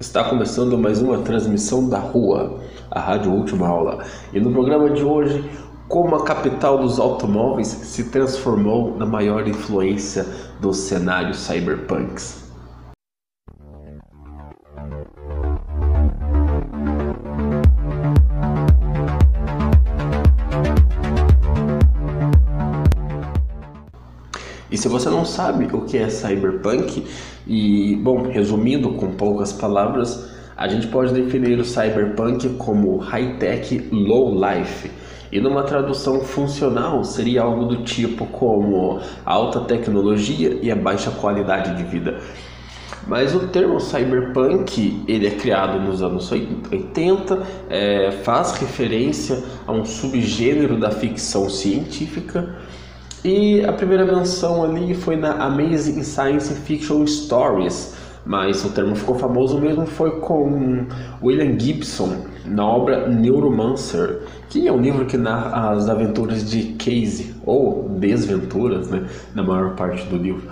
Está começando mais uma transmissão da Rua, a Rádio Última Aula. E no programa de hoje, como a capital dos automóveis se transformou na maior influência dos cenários cyberpunks. Se você não sabe o que é cyberpunk, e bom, resumindo com poucas palavras, a gente pode definir o cyberpunk como high-tech low life. E numa tradução funcional seria algo do tipo como alta tecnologia e a baixa qualidade de vida. Mas o termo cyberpunk ele é criado nos anos 80, é, faz referência a um subgênero da ficção científica e a primeira menção ali foi na Amazing Science Fiction Stories, mas o termo ficou famoso mesmo foi com William Gibson na obra Neuromancer, que é um livro que narra as aventuras de Casey, ou desventuras, né, na maior parte do livro.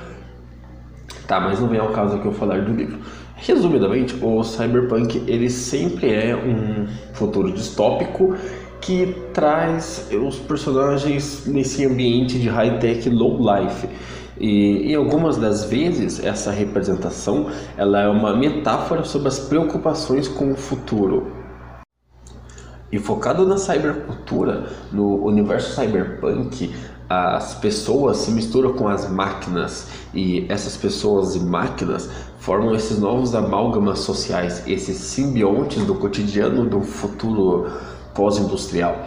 Tá, mas não vem ao caso aqui eu falar do livro. Resumidamente, o cyberpunk ele sempre é um futuro distópico que traz os personagens nesse ambiente de high-tech low life. E em algumas das vezes essa representação ela é uma metáfora sobre as preocupações com o futuro. E focado na cybercultura, no universo cyberpunk, as pessoas se misturam com as máquinas e essas pessoas e máquinas formam esses novos amálgamas sociais, esses simbiontes do cotidiano do futuro pós-industrial.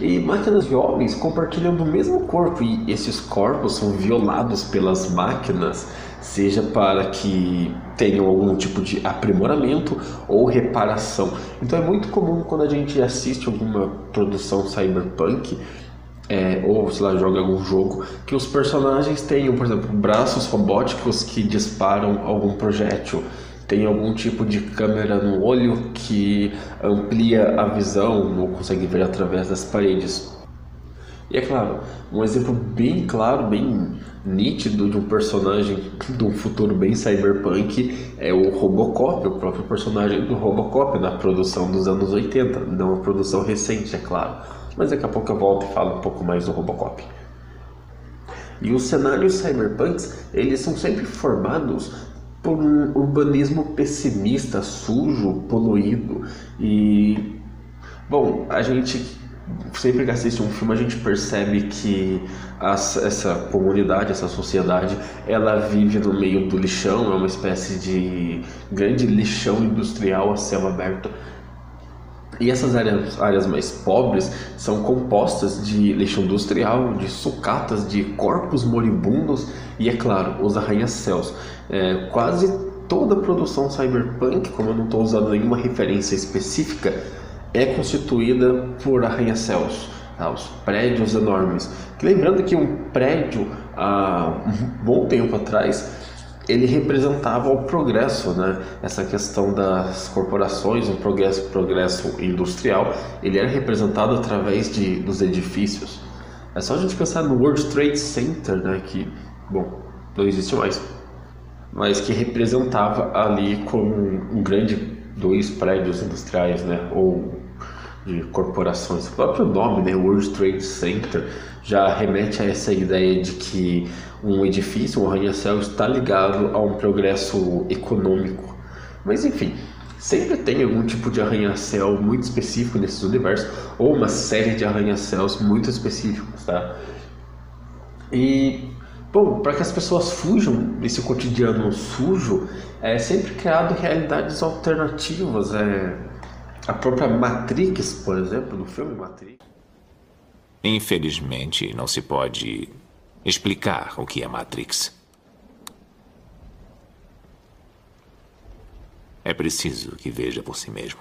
E máquinas e homens compartilham do mesmo corpo e esses corpos são violados pelas máquinas, seja para que tenham algum tipo de aprimoramento ou reparação. Então é muito comum quando a gente assiste alguma produção cyberpunk é, ou sei lá, joga algum jogo, que os personagens tenham, por exemplo, braços robóticos que disparam algum projétil tem algum tipo de câmera no olho que amplia a visão, não consegue ver através das paredes. E é claro, um exemplo bem claro, bem nítido de um personagem de um futuro bem cyberpunk é o Robocop, o próprio personagem do Robocop na produção dos anos 80, não a produção recente, é claro. Mas daqui a pouco eu volto e falo um pouco mais do Robocop. E os cenários cyberpunks, eles são sempre formados por um urbanismo pessimista, sujo, poluído. E, bom, a gente sempre que assiste um filme a gente percebe que as, essa comunidade, essa sociedade, ela vive no meio do lixão, é uma espécie de grande lixão industrial a céu aberto e essas áreas, áreas mais pobres são compostas de lixo industrial, de sucatas, de corpos moribundos e, é claro, os arranha-céus. É, quase toda a produção cyberpunk, como eu não estou usando nenhuma referência específica, é constituída por arranha-céus. Tá? Os prédios enormes. Lembrando que um prédio, há um bom tempo atrás, ele representava o progresso, né? Essa questão das corporações, um progresso, progresso industrial, ele era representado através de, dos edifícios. É só a gente pensar no World Trade Center, né? Que, bom, não existe mais, mas que representava ali como um grande dois prédios industriais, né? Ou de corporações. O próprio nome, né, World Trade Center, já remete a essa ideia de que um edifício, um arranha-céu, está ligado a um progresso econômico. Mas enfim, sempre tem algum tipo de arranha-céu muito específico nesses universos, ou uma série de arranha-céus muito específicos, tá? E, bom, para que as pessoas fujam desse cotidiano sujo, é sempre criado realidades alternativas, é a própria Matrix, por exemplo, no filme Matrix. Infelizmente, não se pode explicar o que é Matrix. É preciso que veja por si mesmo.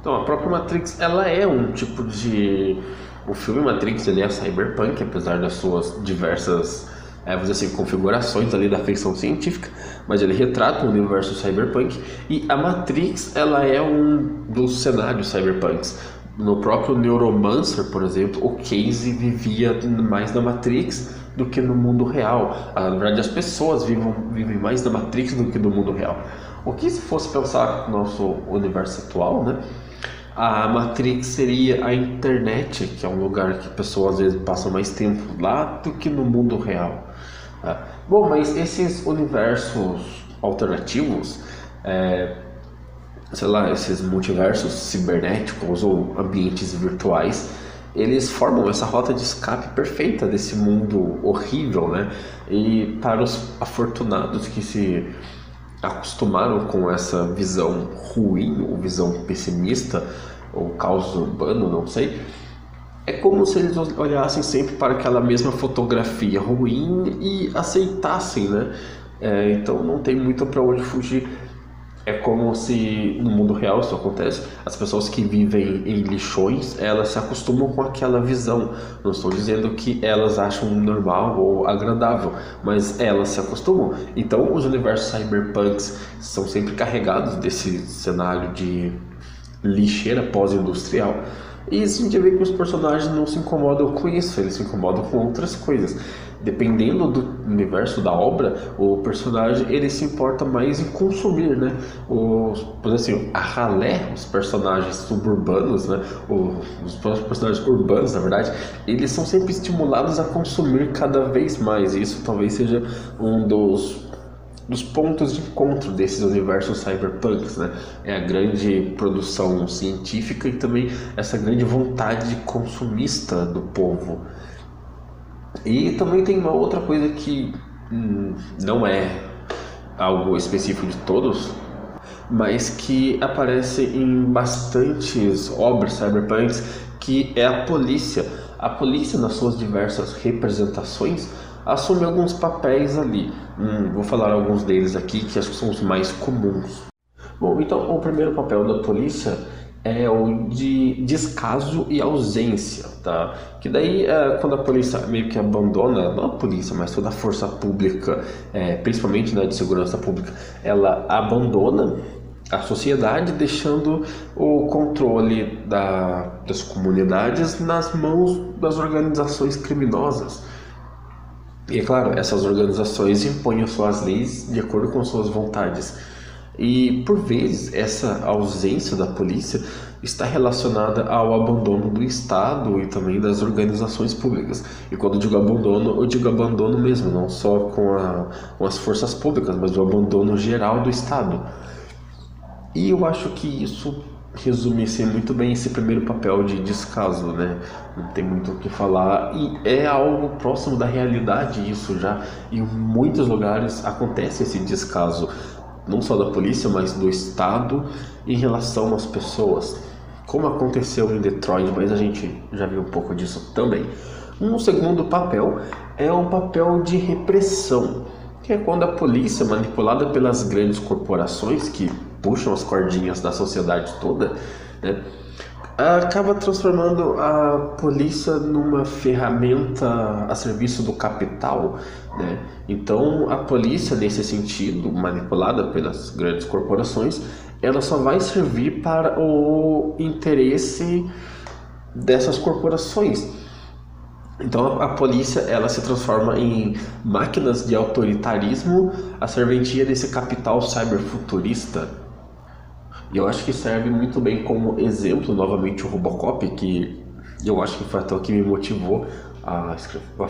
Então, a própria Matrix, ela é um tipo de... O filme Matrix, ele é cyberpunk, apesar das suas diversas é, dizer assim, configurações ali da ficção científica, mas ele retrata o universo cyberpunk e a Matrix ela é um dos cenários cyberpunks. No próprio Neuromancer, por exemplo, o Casey vivia mais na Matrix do que no mundo real. Ah, na verdade, as pessoas vivem, vivem mais na Matrix do que no mundo real. O que se fosse pensar no nosso universo atual, né? A Matrix seria a internet, que é um lugar que pessoas às vezes passam mais tempo lá do que no mundo real. Ah, bom, mas esses universos alternativos, é, sei lá, esses multiversos cibernéticos ou ambientes virtuais, eles formam essa rota de escape perfeita desse mundo horrível, né? E para os afortunados que se acostumaram com essa visão ruim ou visão pessimista ou caos urbano, não sei, é como se eles olhassem sempre para aquela mesma fotografia ruim e aceitassem, né? É, então não tem muito para onde fugir é como se no mundo real isso acontece, as pessoas que vivem em lixões, elas se acostumam com aquela visão. Não estou dizendo que elas acham normal ou agradável, mas elas se acostumam. Então, os universos cyberpunks são sempre carregados desse cenário de lixeira pós-industrial. E isso a gente vê que os personagens não se incomodam com isso, eles se incomodam com outras coisas dependendo do universo da obra, o personagem ele se importa mais em consumir, né? Os, por assim, a ralé, os personagens suburbanos, né? os personagens urbanos, na verdade, eles são sempre estimulados a consumir cada vez mais. E isso talvez seja um dos dos pontos de encontro desses universos cyberpunks, né? É a grande produção científica e também essa grande vontade consumista do povo. E também tem uma outra coisa que hum, não é algo específico de todos, mas que aparece em bastantes obras cyberpunks, que é a polícia. A polícia, nas suas diversas representações, assume alguns papéis ali. Hum, vou falar alguns deles aqui, que acho que são os mais comuns. Bom, então o primeiro papel da polícia é o de descaso e ausência, tá? Que daí é, quando a polícia meio que abandona, não a polícia, mas toda a força pública, é, principalmente né, de segurança pública, ela abandona a sociedade, deixando o controle da, das comunidades nas mãos das organizações criminosas. E é claro, essas organizações impõem suas leis de acordo com suas vontades. E por vezes essa ausência da polícia está relacionada ao abandono do Estado e também das organizações públicas. E quando eu digo abandono, eu digo abandono mesmo, não só com, a, com as forças públicas, mas o abandono geral do Estado. E eu acho que isso resume assim, muito bem esse primeiro papel de descaso, né? Não tem muito o que falar e é algo próximo da realidade isso já. Em muitos lugares acontece esse descaso não só da polícia, mas do Estado em relação às pessoas, como aconteceu em Detroit, mas a gente já viu um pouco disso também. Um segundo papel é o papel de repressão, que é quando a polícia, manipulada pelas grandes corporações que puxam as cordinhas da sociedade toda, né, acaba transformando a polícia numa ferramenta a serviço do capital. Né? Então, a polícia, nesse sentido, manipulada pelas grandes corporações, ela só vai servir para o interesse dessas corporações. Então a, a, polícia ela se transforma em máquinas de autoritarismo, a serventia desse capital cyberfuturista e eu acho que serve muito bem como exemplo, novamente, o Robocop, que eu acho que foi até o que me motivou a, a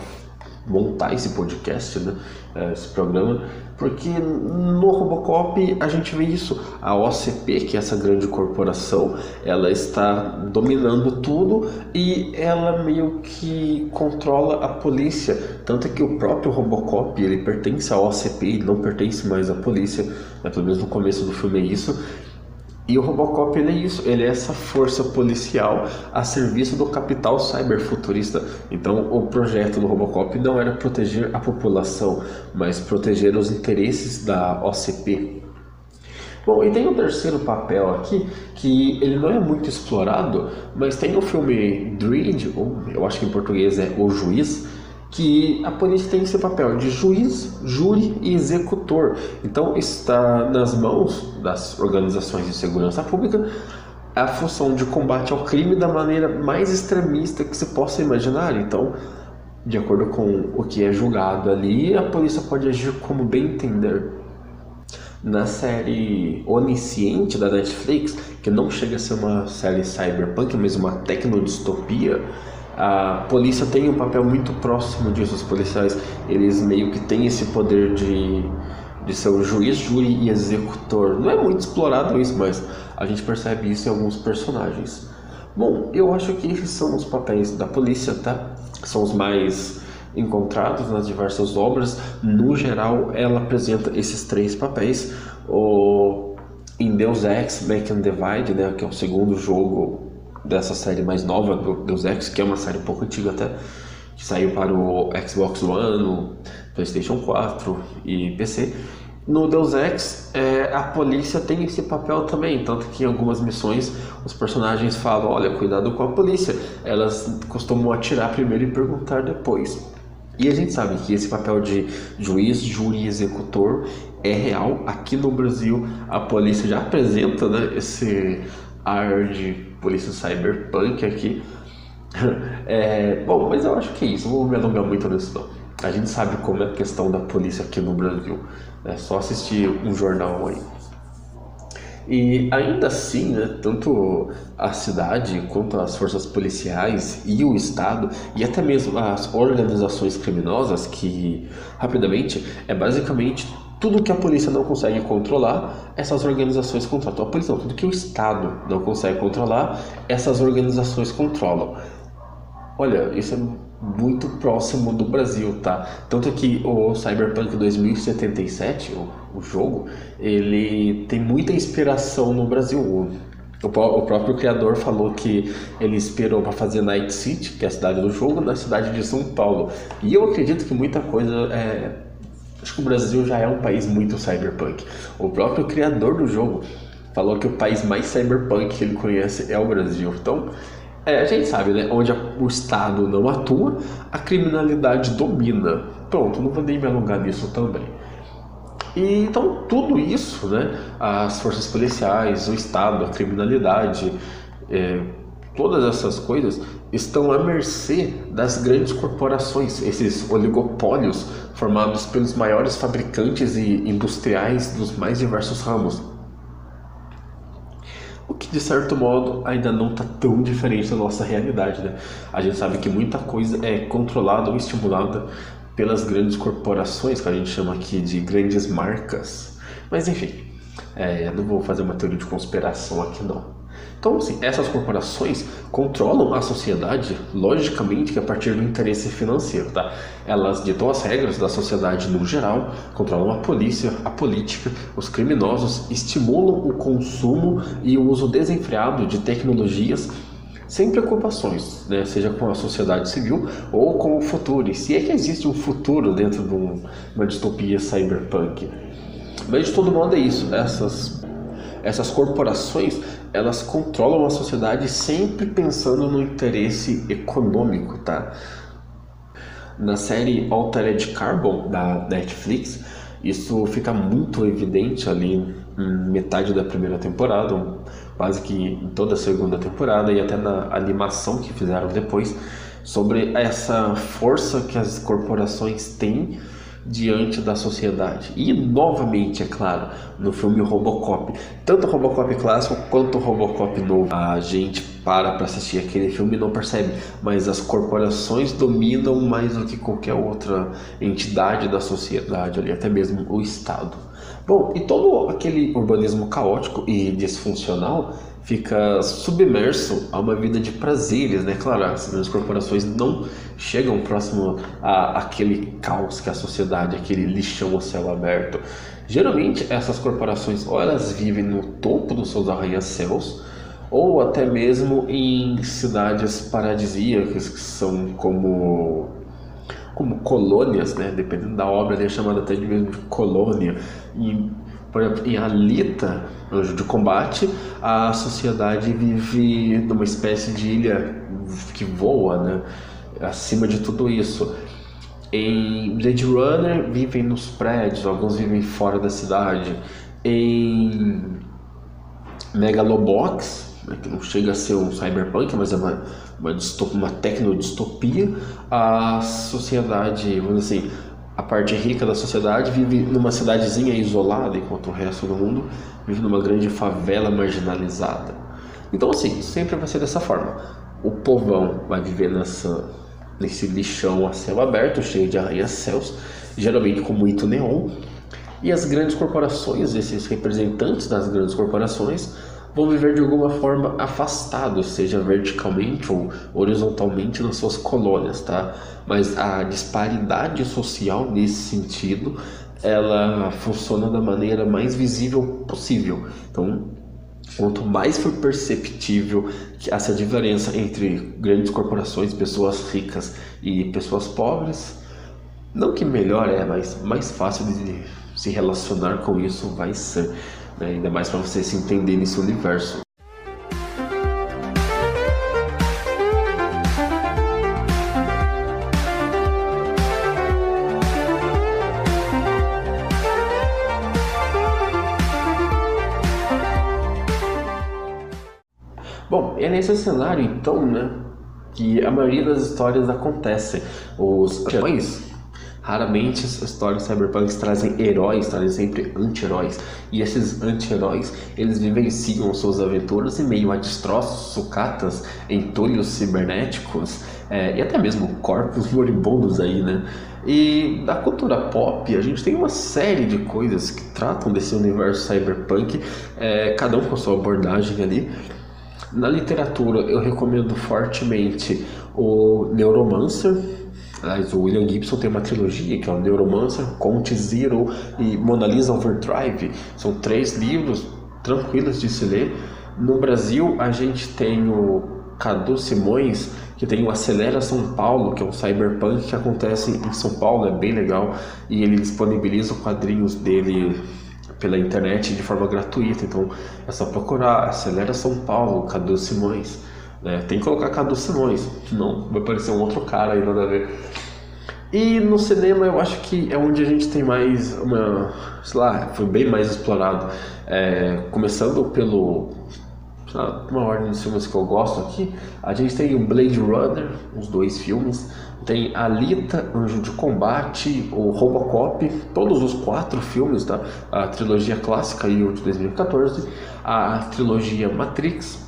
montar esse podcast, né? É, esse programa, porque no Robocop a gente vê isso. A OCP, que é essa grande corporação, ela está dominando tudo e ela meio que controla a polícia. Tanto que o próprio Robocop ele pertence à OCP, ele não pertence mais à polícia, né? pelo menos no começo do filme é isso. E o Robocop ele é isso, ele é essa força policial a serviço do capital cyberfuturista. Então, o projeto do Robocop não era proteger a população, mas proteger os interesses da OCP. Bom, e tem um terceiro papel aqui que ele não é muito explorado, mas tem o filme Dread, ou eu acho que em português é O Juiz, que a polícia tem esse papel de juiz, júri e executor. Então está nas mãos das organizações de segurança pública a função de combate ao crime da maneira mais extremista que se possa imaginar. Então, de acordo com o que é julgado ali, a polícia pode agir como bem entender. Na série Onisciente da Netflix, que não chega a ser uma série cyberpunk, mas uma tecnodistopia, a polícia tem um papel muito próximo disso. Os policiais, eles meio que têm esse poder de, de ser o juiz, júri e executor. Não é muito explorado isso, mas a gente percebe isso em alguns personagens. Bom, eu acho que esses são os papéis da polícia, tá? São os mais encontrados nas diversas obras. No geral, ela apresenta esses três papéis. O em Deus Ex Make and Divide, né, que é o segundo jogo dessa série mais nova do Deus Ex, que é uma série um pouco antiga até, que saiu para o Xbox One, PlayStation 4 e PC. No Deus Ex, é, a polícia tem esse papel também, tanto que em algumas missões os personagens falam: olha, cuidado com a polícia, elas costumam atirar primeiro e perguntar depois. E a gente sabe que esse papel de juiz, júri e executor é real. Aqui no Brasil, a polícia já apresenta né, esse ar de polícia cyberpunk aqui. É, bom, mas eu acho que é isso, não vou me alongar muito nisso não. A gente sabe como é a questão da polícia aqui no Brasil. É só assistir um jornal aí. E ainda assim, né, tanto a cidade quanto as forças policiais e o Estado, e até mesmo as organizações criminosas, que rapidamente é basicamente tudo que a polícia não consegue controlar, essas organizações controlam. A polícia não, tudo que o Estado não consegue controlar, essas organizações controlam. Olha, isso é muito próximo do Brasil, tá? Tanto que o Cyberpunk 2077, o, o jogo, ele tem muita inspiração no Brasil. O, o próprio criador falou que ele esperou para fazer Night City, que é a cidade do jogo, na cidade de São Paulo. E eu acredito que muita coisa é. Acho que o Brasil já é um país muito cyberpunk. O próprio criador do jogo falou que o país mais cyberpunk que ele conhece é o Brasil. Então, é, a gente sabe, né? Onde o Estado não atua, a criminalidade domina. Pronto, não vou nem me alongar nisso também. E, então, tudo isso, né? As forças policiais, o Estado, a criminalidade, é, todas essas coisas estão à mercê das grandes corporações, esses oligopólios formados pelos maiores fabricantes e industriais dos mais diversos ramos o que de certo modo ainda não está tão diferente da nossa realidade. Né? A gente sabe que muita coisa é controlada ou estimulada pelas grandes corporações, que a gente chama aqui de grandes marcas. Mas enfim, é, não vou fazer uma teoria de conspiração aqui não. Então, assim, essas corporações controlam a sociedade, logicamente, que a partir do interesse financeiro, tá? Elas ditam as regras da sociedade no geral, controlam a polícia, a política, os criminosos, estimulam o consumo e o uso desenfreado de tecnologias sem preocupações, né? seja com a sociedade civil ou com o futuro. E se é que existe um futuro dentro de uma distopia cyberpunk. Mas de todo modo é isso, essas essas corporações elas controlam a sociedade sempre pensando no interesse econômico, tá? Na série Altered Carbon da Netflix, isso fica muito evidente ali em metade da primeira temporada, quase que em toda a segunda temporada e até na animação que fizeram depois sobre essa força que as corporações têm diante da sociedade. E novamente, é claro, no filme Robocop, tanto Robocop clássico quanto Robocop novo, a gente para para assistir aquele filme e não percebe, mas as corporações dominam mais do que qualquer outra entidade da sociedade ali, até mesmo o Estado. Bom, e todo aquele urbanismo caótico e disfuncional fica submerso a uma vida de prazeres, né? Claro, as grandes corporações não chegam próximo a aquele caos que é a sociedade, aquele lixão ao céu aberto. Geralmente essas corporações ou elas vivem no topo dos seus arranha-céus ou até mesmo em cidades paradisíacas que são como como colônias, né? Dependendo da obra, ele é chamado até de mesmo de colônia. E por exemplo, em Alita, de Combate, a sociedade vive numa espécie de ilha que voa, né? Acima de tudo isso. Em Blade Runner, vivem nos prédios, alguns vivem fora da cidade. Em Megalobox, né, que não chega a ser um cyberpunk, mas é uma, uma, distopia, uma tecnodistopia, a sociedade, vamos dizer assim, a parte rica da sociedade vive numa cidadezinha isolada, enquanto o resto do mundo vive numa grande favela marginalizada. Então, assim, sempre vai ser dessa forma. O povão vai viver nessa, nesse lixão a céu aberto, cheio de arranha-céus, geralmente com muito neon, e as grandes corporações, esses representantes das grandes corporações, vão viver de alguma forma afastados, seja verticalmente ou horizontalmente nas suas colônias, tá? Mas a disparidade social nesse sentido, ela funciona da maneira mais visível possível. Então, quanto mais for perceptível essa diferença entre grandes corporações, pessoas ricas e pessoas pobres, não que melhor é, mas mais fácil de se relacionar com isso vai ser, né? ainda mais para você se entender nesse universo. Bom, é nesse cenário então, né, que a maioria das histórias acontecem. Os heróis Raramente as histórias cyberpunk trazem heróis, trazem sempre anti-heróis. E esses anti-heróis, eles vivenciam suas aventuras em meio a destroços, sucatas, entulhos cibernéticos é, e até mesmo corpos moribundos aí, né? E da cultura pop, a gente tem uma série de coisas que tratam desse universo cyberpunk, é, cada um com sua abordagem ali. Na literatura, eu recomendo fortemente o Neuromancer, Aliás, o William Gibson tem uma trilogia que é o Neuromancer, Conte Zero e Mona Lisa Overdrive. São três livros tranquilos de se ler. No Brasil, a gente tem o Cadu Simões, que tem o Acelera São Paulo, que é um cyberpunk que acontece em São Paulo, é bem legal, e ele disponibiliza os quadrinhos dele pela internet de forma gratuita. Então é só procurar Acelera São Paulo, Cadu Simões. Né? Tem que colocar Cadu Simões, senão vai parecer um outro cara aí, nada a ver. E no cinema eu acho que é onde a gente tem mais uma. sei lá, foi bem mais explorado. É, começando pelo. Lá, uma ordem de filmes que eu gosto aqui. A gente tem o Blade Runner, os dois filmes. Tem Alita, Anjo de Combate, o Robocop, todos os quatro filmes, tá? A trilogia clássica e o de 2014. A trilogia Matrix,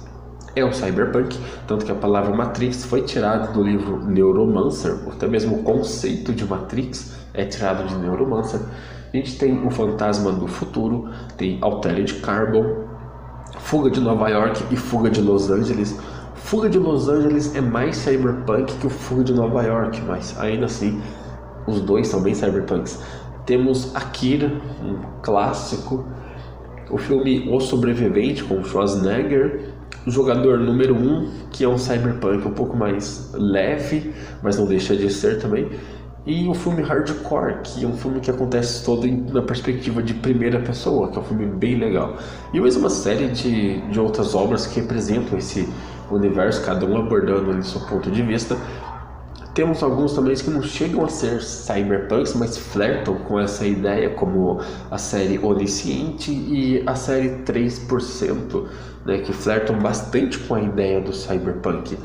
é o cyberpunk, tanto que a palavra Matrix foi tirada do livro Neuromancer, até mesmo o conceito de Matrix é tirado de Neuromancer. A gente tem o Fantasma do Futuro, tem Altered Carbon, Fuga de Nova York e Fuga de Los Angeles. Fuga de Los Angeles é mais cyberpunk que o Fuga de Nova York, mas ainda assim os dois são bem cyberpunks. Temos Akira, um clássico, o filme O Sobrevivente com Schwarzenegger, jogador número 1, um, que é um cyberpunk um pouco mais leve, mas não deixa de ser também. E o filme Hardcore, que é um filme que acontece todo na perspectiva de primeira pessoa, que é um filme bem legal. E mais uma série de, de outras obras que representam esse universo, cada um abordando ali seu ponto de vista. Temos alguns também que não chegam a ser cyberpunks, mas flertam com essa ideia, como a série Onisciente e a série 3%, né, que flertam bastante com a ideia do cyberpunk.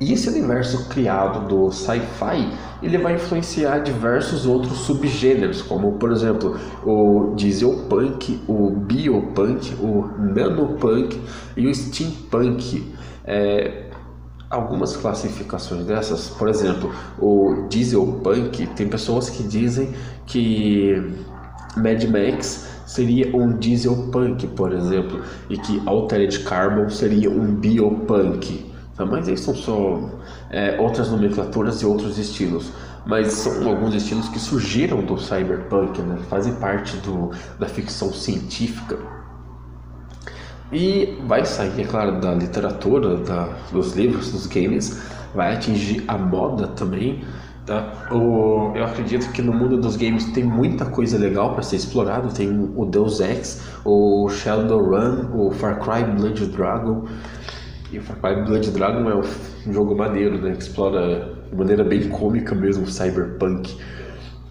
E esse universo criado do sci-fi, ele vai influenciar diversos outros subgêneros, como por exemplo o dieselpunk, o biopunk, o nanopunk e o steampunk. É, algumas classificações dessas, por exemplo, o dieselpunk, tem pessoas que dizem que Mad Max seria um dieselpunk, por exemplo, e que Altered Carbon seria um biopunk. Tá? Mas aí são só é, outras nomenclaturas e outros estilos. Mas são alguns estilos que surgiram do cyberpunk, né? fazem parte do, da ficção científica. E vai sair, é claro, da literatura, da, dos livros, dos games, vai atingir a moda também. Tá? O, eu acredito que no mundo dos games tem muita coisa legal para ser explorado. Tem o Deus Ex, o Shadowrun, o Far Cry Blood Dragon. E o Far Cry Blood Dragon é um jogo maneiro, né? Que explora de maneira bem cômica mesmo cyberpunk.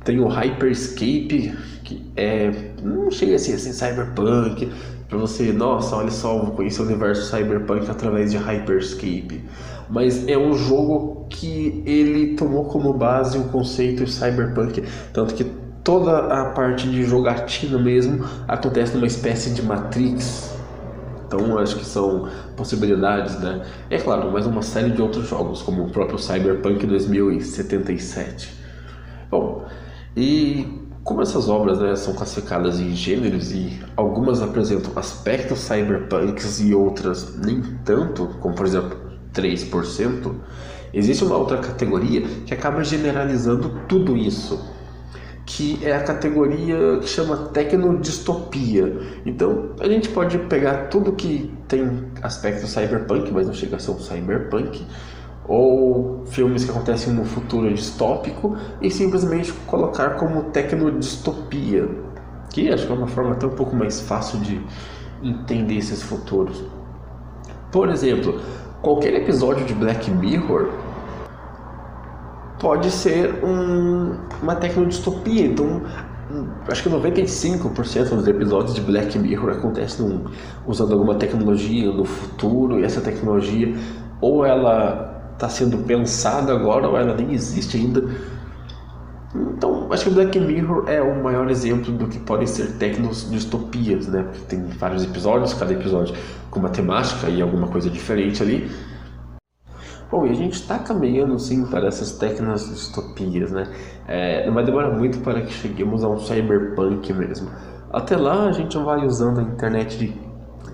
Tem o Hyperscape, que é. não chega assim, assim cyberpunk, para você, nossa, olha só, vou conhecer o universo cyberpunk através de Hyperscape. Mas é um jogo que ele tomou como base o conceito cyberpunk, tanto que toda a parte de jogatina mesmo acontece numa espécie de Matrix. Então acho que são possibilidades, né? É claro, mais uma série de outros jogos, como o próprio Cyberpunk 2077. Bom, e como essas obras né, são classificadas em gêneros e algumas apresentam aspectos cyberpunks e outras nem tanto, como por exemplo 3%, existe uma outra categoria que acaba generalizando tudo isso, que é a categoria que chama tecnodistopia. Então a gente pode pegar tudo que tem aspecto cyberpunk, mas não chega a ser um cyberpunk, ou filmes que acontecem no futuro distópico e simplesmente colocar como tecnodistopia, que acho que é uma forma até um pouco mais fácil de entender esses futuros. Por exemplo, qualquer episódio de Black Mirror pode ser um, uma tecnodistopia, então acho que 95% dos episódios de Black Mirror acontecem usando alguma tecnologia no futuro e essa tecnologia ou ela está sendo pensada agora ou ela nem existe ainda. Então, acho que Black Mirror é o maior exemplo do que podem ser tecnos distopias, né? Porque tem vários episódios, cada episódio com uma temática e alguma coisa diferente ali. Bom, e a gente está caminhando sim para essas tecnos distopias, né? É, não vai demorar muito para que cheguemos a um cyberpunk mesmo. Até lá a gente vai usando a internet de,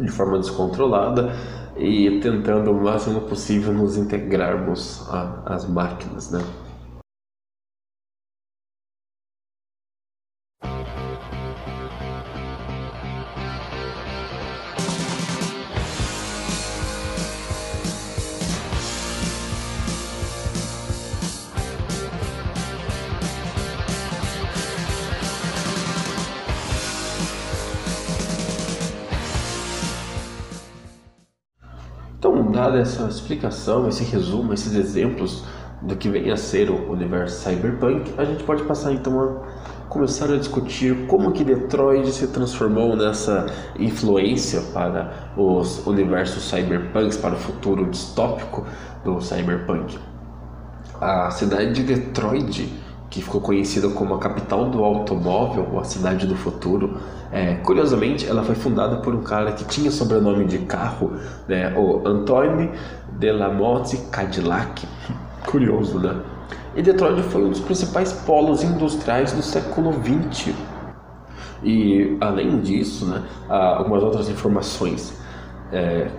de forma descontrolada e tentando o máximo possível nos integrarmos às máquinas, né? Dada essa explicação, esse resumo, esses exemplos do que vem a ser o universo cyberpunk, a gente pode passar então a começar a discutir como que Detroit se transformou nessa influência para os universos cyberpunks, para o futuro distópico do cyberpunk. A cidade de Detroit que ficou conhecida como a capital do automóvel, ou a cidade do futuro. É, curiosamente, ela foi fundada por um cara que tinha sobrenome de carro, né, o Antoine Delamotte Cadillac. Curioso, né? E Detroit foi um dos principais polos industriais do século XX. E além disso, né, algumas outras informações. É,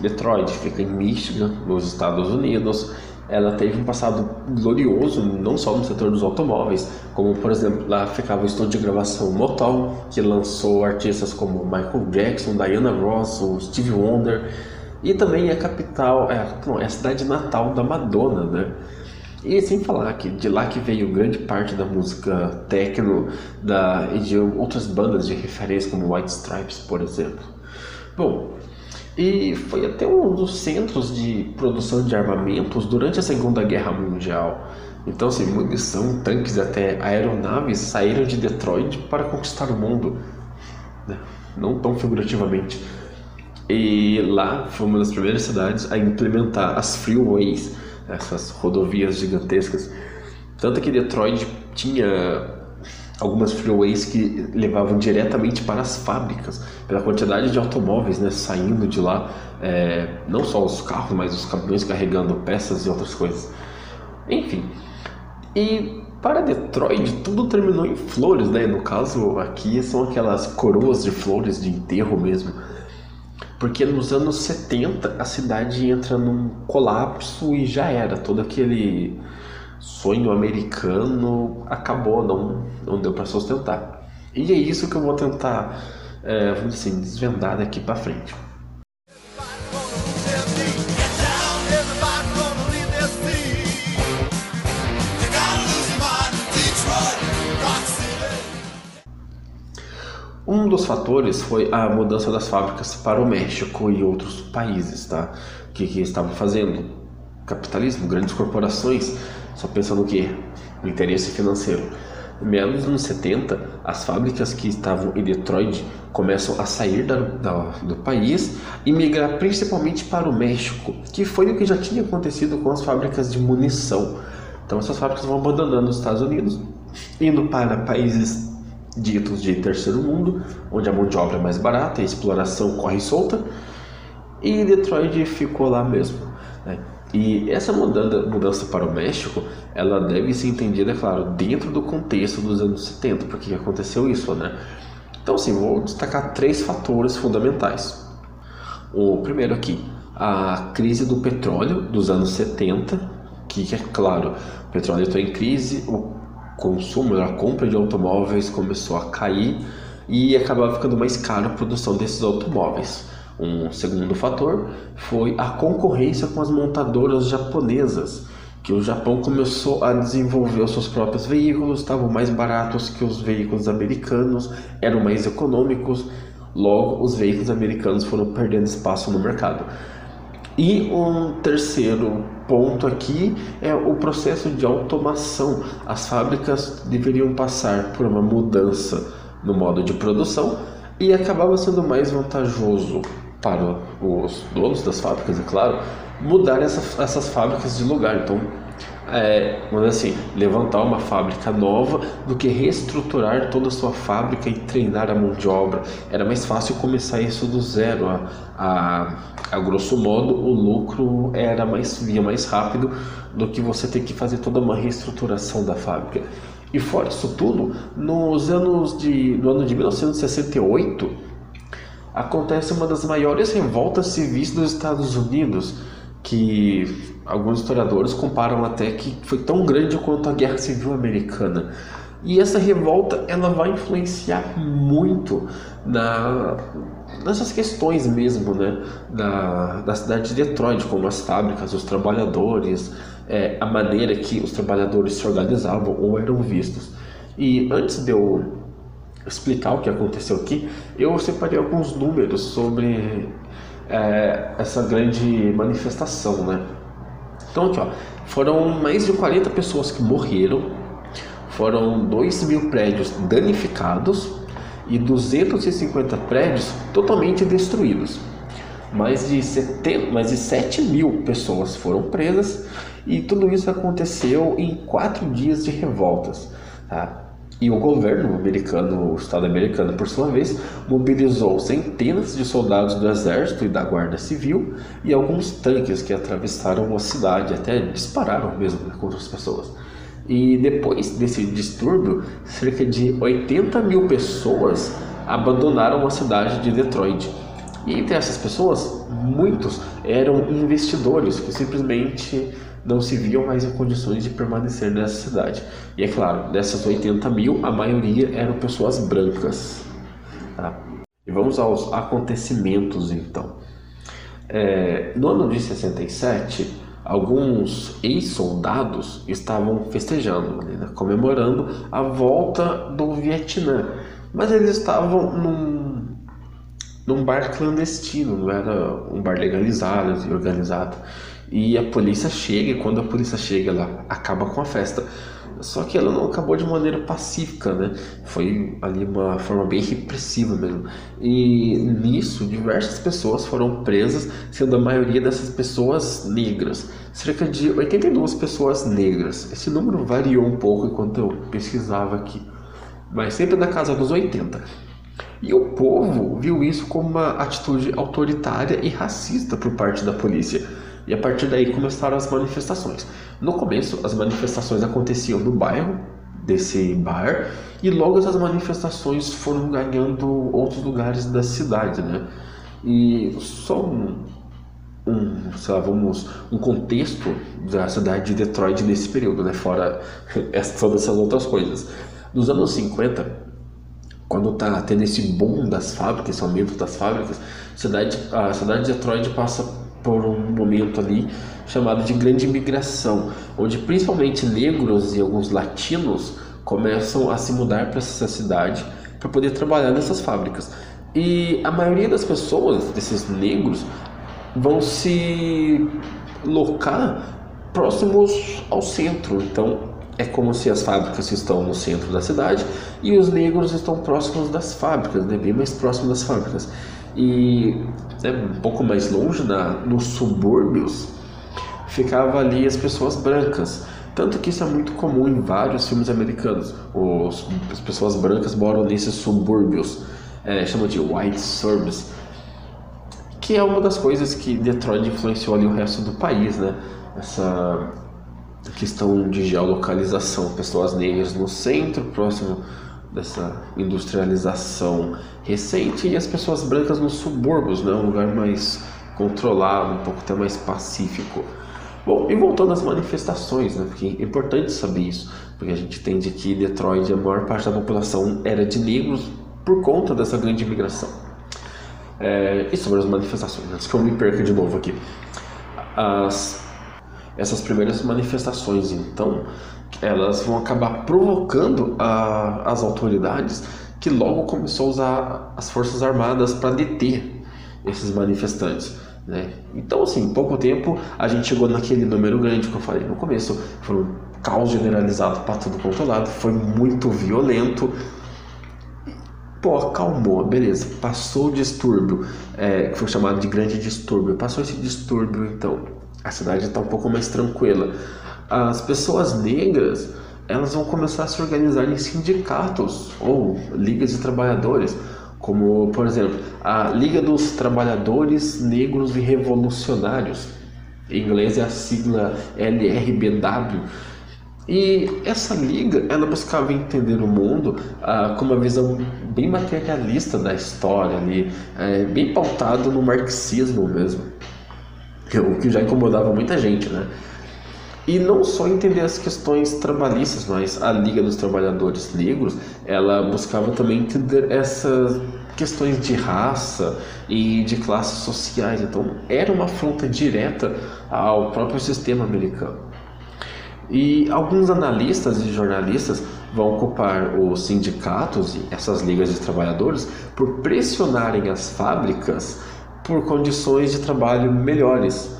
Detroit fica em Michigan, nos Estados Unidos ela teve um passado glorioso, não só no setor dos automóveis, como por exemplo, lá ficava o estúdio de gravação Motown, que lançou artistas como Michael Jackson, Diana Ross, o Steve Wonder, e também é capital, é, não, é a cidade natal da Madonna, né? E sem falar que de lá que veio grande parte da música techno da, e de outras bandas de referência como White Stripes, por exemplo. Bom, e foi até um dos centros de produção de armamentos durante a Segunda Guerra Mundial. Então, assim, munição, tanques e até aeronaves saíram de Detroit para conquistar o mundo, né? não tão figurativamente. E lá foi uma das primeiras cidades a implementar as freeways, essas rodovias gigantescas. Tanto que Detroit tinha algumas freeways que levavam diretamente para as fábricas, pela quantidade de automóveis né, saindo de lá, é, não só os carros, mas os caminhões carregando peças e outras coisas. Enfim, e para Detroit tudo terminou em flores, né? No caso aqui são aquelas coroas de flores de enterro mesmo. Porque nos anos 70 a cidade entra num colapso e já era todo aquele sonho americano acabou, não, não deu para sustentar. E é isso que eu vou tentar, é, vamos dizer assim, desvendar daqui para frente. Um dos fatores foi a mudança das fábricas para o México e outros países, tá? Que, que estavam fazendo capitalismo, grandes corporações só pensando no que? No interesse financeiro. meados dos anos 70, as fábricas que estavam em Detroit começam a sair da, da, do país e migrar principalmente para o México, que foi o que já tinha acontecido com as fábricas de munição. Então essas fábricas vão abandonando os Estados Unidos, indo para países ditos de terceiro mundo, onde a mão de obra é mais barata, a exploração corre solta, e Detroit ficou lá mesmo. Né? E essa mudança, mudança para o México, ela deve ser entendida, é claro, dentro do contexto dos anos 70, porque aconteceu isso, né? Então, sim, vou destacar três fatores fundamentais. O primeiro aqui, a crise do petróleo dos anos 70, que é claro, o petróleo está em crise, o consumo, a compra de automóveis começou a cair e acabava ficando mais caro a produção desses automóveis. Um segundo fator foi a concorrência com as montadoras japonesas, que o Japão começou a desenvolver os seus próprios veículos, estavam mais baratos que os veículos americanos, eram mais econômicos, logo os veículos americanos foram perdendo espaço no mercado. E um terceiro ponto aqui é o processo de automação. As fábricas deveriam passar por uma mudança no modo de produção e acabava sendo mais vantajoso para os donos das fábricas, é claro, mudar essa, essas fábricas de lugar. Então, é, vamos assim, levantar uma fábrica nova do que reestruturar toda a sua fábrica e treinar a mão de obra. Era mais fácil começar isso do zero. A, a, a grosso modo, o lucro era mais via mais rápido do que você ter que fazer toda uma reestruturação da fábrica. E fora isso tudo, nos anos de, no ano de 1968 acontece uma das maiores revoltas civis dos Estados Unidos, que alguns historiadores comparam até que foi tão grande quanto a Guerra Civil Americana. E essa revolta ela vai influenciar muito na, nessas questões mesmo, né, da, da cidade de Detroit, como as fábricas, os trabalhadores, é, a maneira que os trabalhadores se organizavam ou eram vistos. E antes de eu explicar o que aconteceu aqui, eu separei alguns números sobre é, essa grande manifestação, né? Então aqui, ó, foram mais de 40 pessoas que morreram, foram 2 mil prédios danificados e 250 prédios totalmente destruídos. Mais de, 70, mais de 7 mil pessoas foram presas e tudo isso aconteceu em quatro dias de revoltas. Tá? E o governo americano, o Estado americano, por sua vez, mobilizou centenas de soldados do exército e da guarda civil e alguns tanques que atravessaram a cidade, até dispararam mesmo contra as pessoas. E depois desse distúrbio, cerca de 80 mil pessoas abandonaram a cidade de Detroit. E entre essas pessoas, muitos eram investidores que simplesmente não se viam mais em condições de permanecer nessa cidade. E é claro, dessas 80 mil, a maioria eram pessoas brancas. Tá? E vamos aos acontecimentos então. É, no ano de 67, alguns ex-soldados estavam festejando, né, comemorando a volta do Vietnã, mas eles estavam num, num bar clandestino, não era um bar legalizado e organizado. E a polícia chega, e quando a polícia chega, ela acaba com a festa. Só que ela não acabou de maneira pacífica, né? Foi ali uma forma bem repressiva mesmo. E nisso, diversas pessoas foram presas, sendo a maioria dessas pessoas negras. Cerca de 82 pessoas negras. Esse número variou um pouco enquanto eu pesquisava aqui, mas sempre na casa dos 80. E o povo viu isso como uma atitude autoritária e racista por parte da polícia e a partir daí começaram as manifestações. No começo, as manifestações aconteciam no bairro desse bar e logo essas manifestações foram ganhando outros lugares da cidade, né? E só um, um, sei lá, vamos, um contexto da cidade de Detroit nesse período, né? Fora todas essas outras coisas. Nos anos 50, quando tá tendo esse boom das fábricas, esse aumento das fábricas, a cidade, a cidade de Detroit passa por um momento ali chamado de grande imigração, onde principalmente negros e alguns latinos começam a se mudar para essa cidade para poder trabalhar nessas fábricas. E a maioria das pessoas, desses negros, vão se locar próximos ao centro. Então, é como se as fábricas estão no centro da cidade e os negros estão próximos das fábricas, né? bem mais próximos das fábricas. E né, um pouco mais longe, na, nos subúrbios, ficava ali as pessoas brancas. Tanto que isso é muito comum em vários filmes americanos. Os, as pessoas brancas moram nesses subúrbios, é, chamam de white suburbs, que é uma das coisas que Detroit influenciou ali o resto do país, né? Essa questão de geolocalização, pessoas negras no centro, próximo dessa industrialização recente, e as pessoas brancas nos subúrbios, né? Um lugar mais controlado, um pouco até mais pacífico. Bom, e voltando às manifestações, né? Porque é importante saber isso, porque a gente entende que Detroit, a maior parte da população era de negros por conta dessa grande imigração. É, e sobre as manifestações, antes que eu me perca de novo aqui. As, essas primeiras manifestações, então, elas vão acabar provocando a, as autoridades que logo começou a usar as forças armadas para deter esses manifestantes. Né? Então, assim, em pouco tempo a gente chegou naquele número grande que eu falei no começo. Foi um caos generalizado para tudo quanto é lado, foi muito violento. Pô, acalmou, beleza. Passou o distúrbio, é, que foi chamado de grande distúrbio. Passou esse distúrbio, então a cidade está um pouco mais tranquila. As pessoas negras elas vão começar a se organizar em sindicatos ou ligas de trabalhadores como por exemplo a Liga dos Trabalhadores Negros e Revolucionários, em inglês é a sigla LRBW. E essa liga, ela buscava entender o mundo ah, com uma visão bem materialista da história ali, é, bem pautado no marxismo mesmo, o que já incomodava muita gente, né? E não só entender as questões trabalhistas, mas a Liga dos Trabalhadores Negros, ela buscava também entender essas questões de raça e de classes sociais. Então, era uma afronta direta ao próprio sistema americano. E alguns analistas e jornalistas vão ocupar os sindicatos e essas ligas de trabalhadores por pressionarem as fábricas por condições de trabalho melhores.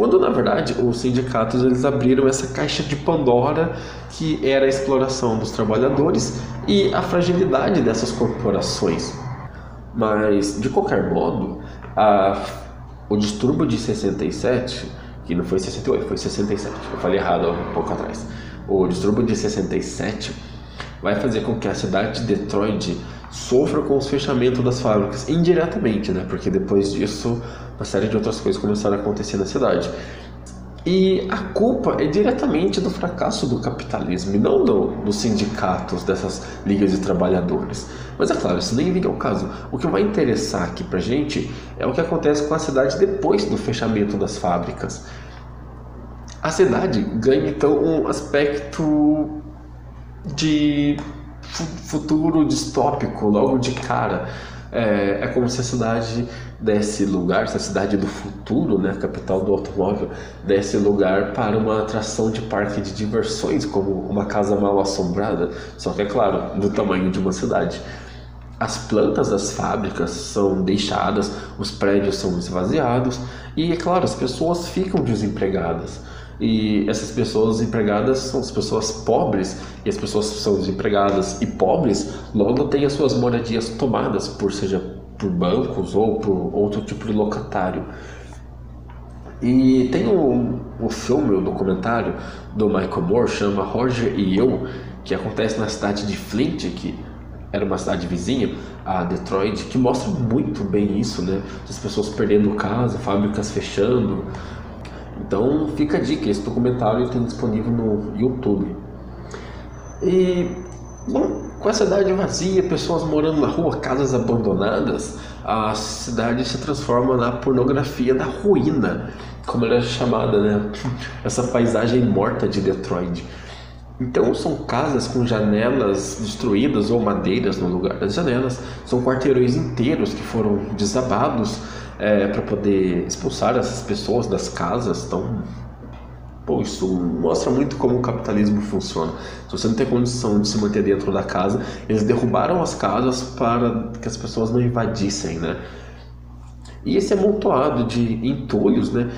Quando na verdade os sindicatos eles abriram essa caixa de Pandora que era a exploração dos trabalhadores e a fragilidade dessas corporações. Mas, de qualquer modo, a, o distúrbio de 67, que não foi 68, foi 67, eu falei errado um pouco atrás. O distúrbio de 67 vai fazer com que a cidade de Detroit sofra com os fechamentos das fábricas, indiretamente, né? Porque depois disso, uma série de outras coisas começaram a acontecer na cidade. E a culpa é diretamente do fracasso do capitalismo e não do, dos sindicatos, dessas ligas de trabalhadores. Mas é claro, isso nem vem ao caso. O que vai interessar aqui pra gente é o que acontece com a cidade depois do fechamento das fábricas. A cidade ganha então um aspecto de futuro distópico logo de cara. É, é, como se a cidade desse lugar, se a cidade do futuro, né, capital do automóvel, desse lugar para uma atração de parque de diversões, como uma casa mal assombrada, só que é claro, do tamanho de uma cidade. As plantas das fábricas são deixadas, os prédios são esvaziados e, é claro, as pessoas ficam desempregadas. E essas pessoas empregadas são as pessoas pobres, e as pessoas são desempregadas e pobres logo têm as suas moradias tomadas por seja por bancos ou por outro tipo de locatário. E tem um, um filme, um documentário do Michael Moore, chama Roger e Eu, que acontece na cidade de Flint, que era uma cidade vizinha, a Detroit, que mostra muito bem isso, né? As pessoas perdendo casa, fábricas fechando, então fica a dica, esse documentário tem disponível no YouTube. E, bom, com a cidade vazia, pessoas morando na rua, casas abandonadas, a cidade se transforma na pornografia da ruína, como ela é chamada, né? Essa paisagem morta de Detroit. Então são casas com janelas destruídas ou madeiras no lugar das janelas, são quarteirões inteiros que foram desabados é, para poder expulsar essas pessoas das casas. Então, pô, isso mostra muito como o capitalismo funciona. Se você não tem condição de se manter dentro da casa, eles derrubaram as casas para que as pessoas não invadissem, né? E esse amontoado de entulhos, né?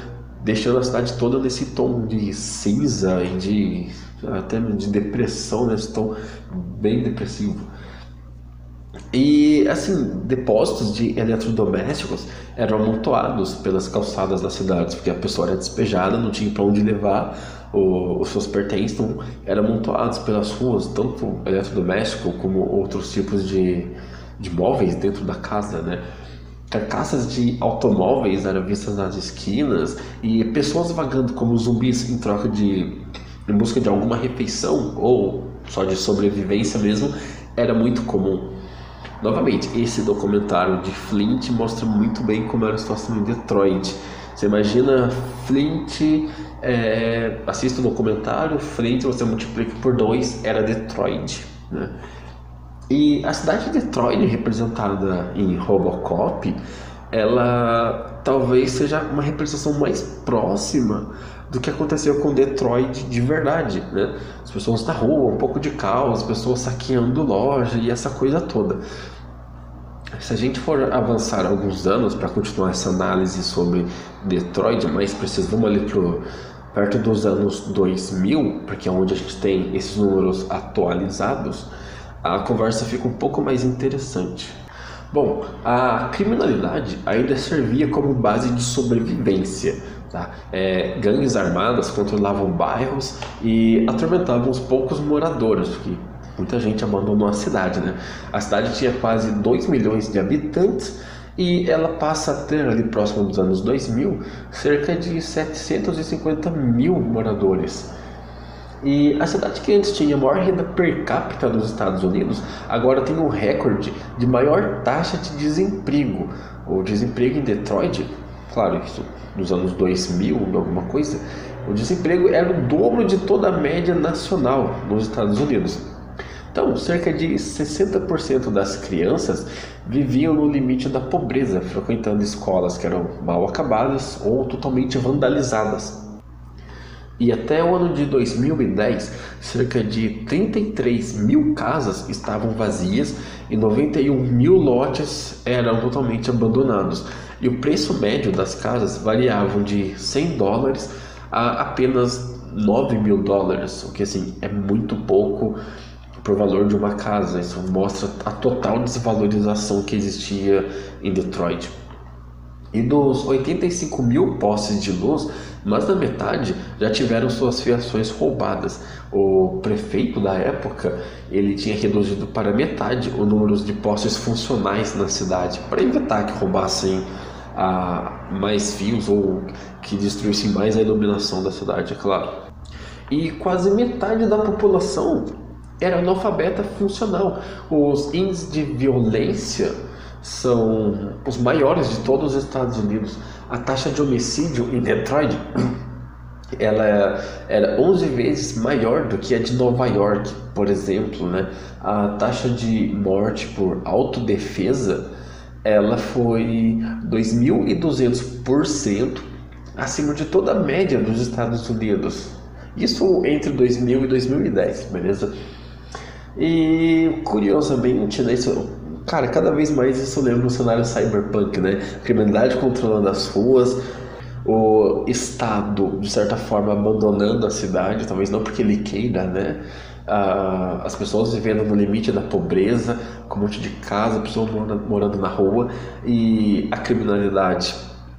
Deixando a cidade toda nesse tom de cinza e de até de depressão, né? Estou bem depressivo. E assim, depósitos de eletrodomésticos eram amontoados pelas calçadas das cidades, porque a pessoa era despejada, não tinha para onde levar os seus pertences, então eram amontoados pelas ruas, tanto eletrodoméstico como outros tipos de, de móveis dentro da casa, né? Carcaças de automóveis eram vistas nas esquinas e pessoas vagando como zumbis em troca de em busca de alguma refeição ou só de sobrevivência mesmo era muito comum. Novamente, esse documentário de Flint mostra muito bem como era a situação em Detroit. Você imagina Flint, é, assista o documentário, Flint você multiplica por dois, era Detroit. Né? E a cidade de Detroit, representada em Robocop, ela talvez seja uma representação mais próxima do que aconteceu com Detroit de verdade, né? As pessoas na rua, um pouco de caos, as pessoas saqueando loja e essa coisa toda. Se a gente for avançar alguns anos para continuar essa análise sobre Detroit, mais preciso, vamos ali perto dos anos 2000, porque é onde a gente tem esses números atualizados, a conversa fica um pouco mais interessante. Bom, a criminalidade ainda servia como base de sobrevivência. Tá? É, gangues armadas controlavam bairros e atormentavam os poucos moradores, porque muita gente abandonou a cidade. Né? A cidade tinha quase 2 milhões de habitantes e ela passa a ter, ali próximo dos anos 2000, cerca de 750 mil moradores. E a cidade que antes tinha a maior renda per capita dos Estados Unidos, agora tem um recorde de maior taxa de desemprego. O desemprego em Detroit, claro, isso nos anos 2000, alguma coisa, o desemprego era o dobro de toda a média nacional nos Estados Unidos. Então, cerca de 60% das crianças viviam no limite da pobreza, frequentando escolas que eram mal acabadas ou totalmente vandalizadas. E até o ano de 2010, cerca de 33 mil casas estavam vazias e 91 mil lotes eram totalmente abandonados. E o preço médio das casas variavam de 100 dólares a apenas 9 mil dólares, o que assim é muito pouco o valor de uma casa. Isso mostra a total desvalorização que existia em Detroit. E dos 85 mil postes de luz, mais da metade já tiveram suas fiações roubadas. O prefeito da época ele tinha reduzido para metade o número de postes funcionais na cidade para evitar que roubassem ah, mais fios ou que destruíssem mais a iluminação da cidade, é claro. E quase metade da população era analfabeta funcional. Os índices de violência são os maiores de todos os Estados Unidos. A taxa de homicídio em Detroit ela era 11 vezes maior do que a de Nova York, por exemplo, né? A taxa de morte por autodefesa ela foi 2.200% acima de toda a média dos Estados Unidos. Isso entre 2000 e 2010, beleza? E curiosamente, né, isso, cara, cada vez mais isso lembra o cenário cyberpunk, né? Criminalidade controlando as ruas, o Estado, de certa forma, abandonando a cidade, talvez não porque ele queira, né? Ah, as pessoas vivendo no limite da pobreza, com um monte de casa, pessoas morando na rua, e a criminalidade,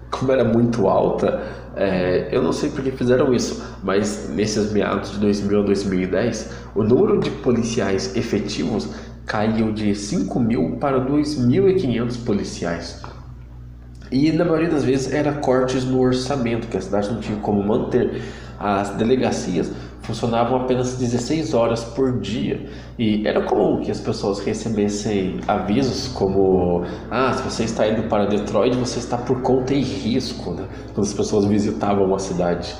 como era muito alta, é, eu não sei porque fizeram isso, mas nesses meados de 2000 a 2010, o número de policiais efetivos caiu de 5 mil para 2.500 policiais. E na maioria das vezes era cortes no orçamento, que a cidade não tinha como manter. As delegacias funcionavam apenas 16 horas por dia e era comum que as pessoas recebessem avisos como ah, se você está indo para Detroit, você está por conta e risco, né? quando as pessoas visitavam a cidade.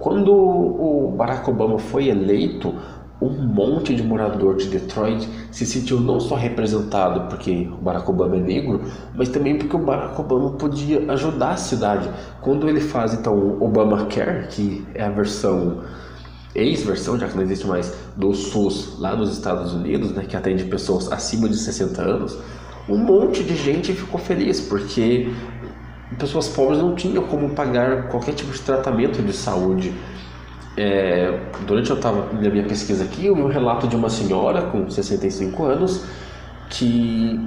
Quando o Barack Obama foi eleito, um monte de morador de Detroit se sentiu não só representado porque o Barack Obama é negro, mas também porque o Barack Obama podia ajudar a cidade. Quando ele faz então o Obamacare, que é a versão ex-versão, já que não existe mais, do SUS lá nos Estados Unidos, né, que atende pessoas acima de 60 anos, um monte de gente ficou feliz porque pessoas pobres não tinham como pagar qualquer tipo de tratamento de saúde. é, durante eu estava na minha pesquisa aqui, eu vi um relato de uma senhora com 65 anos que,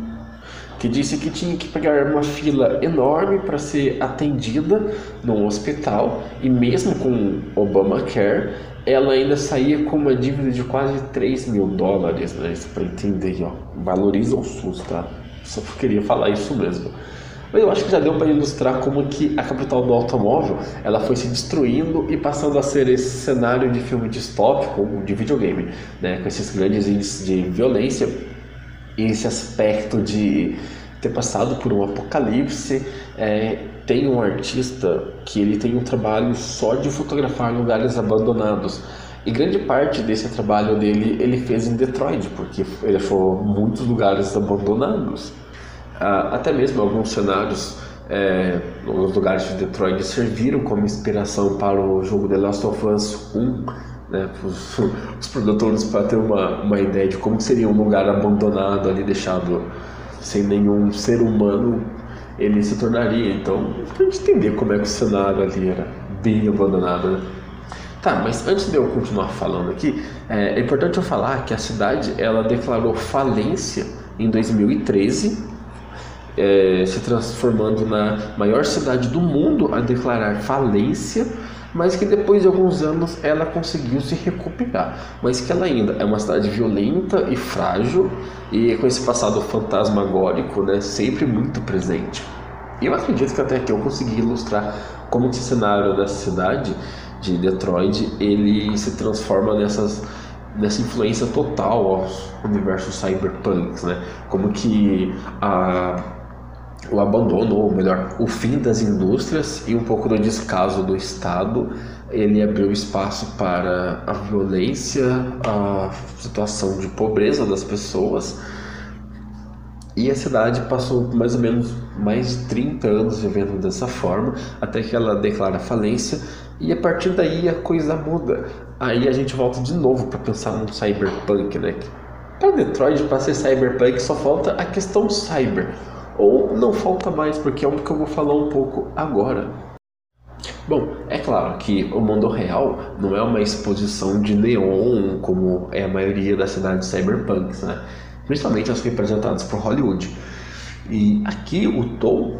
que disse que tinha que pegar uma fila enorme para ser atendida num hospital e mesmo com Obamacare, ela ainda saía com uma dívida de quase 3 mil dólares, né? Isso para entender, ó, valoriza o SUS, tá? Só queria falar isso mesmo. Mas eu acho que já deu para ilustrar como que a capital do automóvel ela foi se destruindo e passando a ser esse cenário de filme distópico, de videogame, né? com esses grandes índices de violência esse aspecto de ter passado por um apocalipse. É, tem um artista que ele tem um trabalho só de fotografar lugares abandonados. E grande parte desse trabalho dele ele fez em Detroit, porque ele achou muitos lugares abandonados. Ah, até mesmo alguns cenários é, lugares de Detroit serviram como inspiração para o jogo The Last of Us 1, né, os, produtores para ter uma, uma ideia de como seria um lugar abandonado ali, deixado sem nenhum ser humano, ele se tornaria. Então, para gente entender como é que o cenário ali era bem abandonado. Né? Tá, mas antes de eu continuar falando aqui, é, é importante eu falar que a cidade ela declarou falência em 2013 é, se transformando na maior cidade do mundo a declarar falência, mas que depois de alguns anos ela conseguiu se recuperar. Mas que ela ainda é uma cidade violenta e frágil e com esse passado fantasmagórico, né, sempre muito presente. E eu acredito que até aqui eu consegui ilustrar como esse cenário dessa cidade de Detroit ele se transforma nessas nessa influência total ao universo cyberpunk, né? Como que a o abandono, ou melhor, o fim das indústrias e um pouco do descaso do Estado, ele abriu espaço para a violência, a situação de pobreza das pessoas. E a cidade passou mais ou menos mais de 30 anos vivendo dessa forma, até que ela declara falência, e a partir daí a coisa muda. Aí a gente volta de novo para pensar num cyberpunk, né? Para Detroit, para ser cyberpunk, só falta a questão cyber ou não falta mais, porque é o que eu vou falar um pouco agora. Bom, é claro que o mundo real não é uma exposição de neon como é a maioria das cidades cyberpunks, né? Principalmente as representadas por Hollywood. E aqui o tom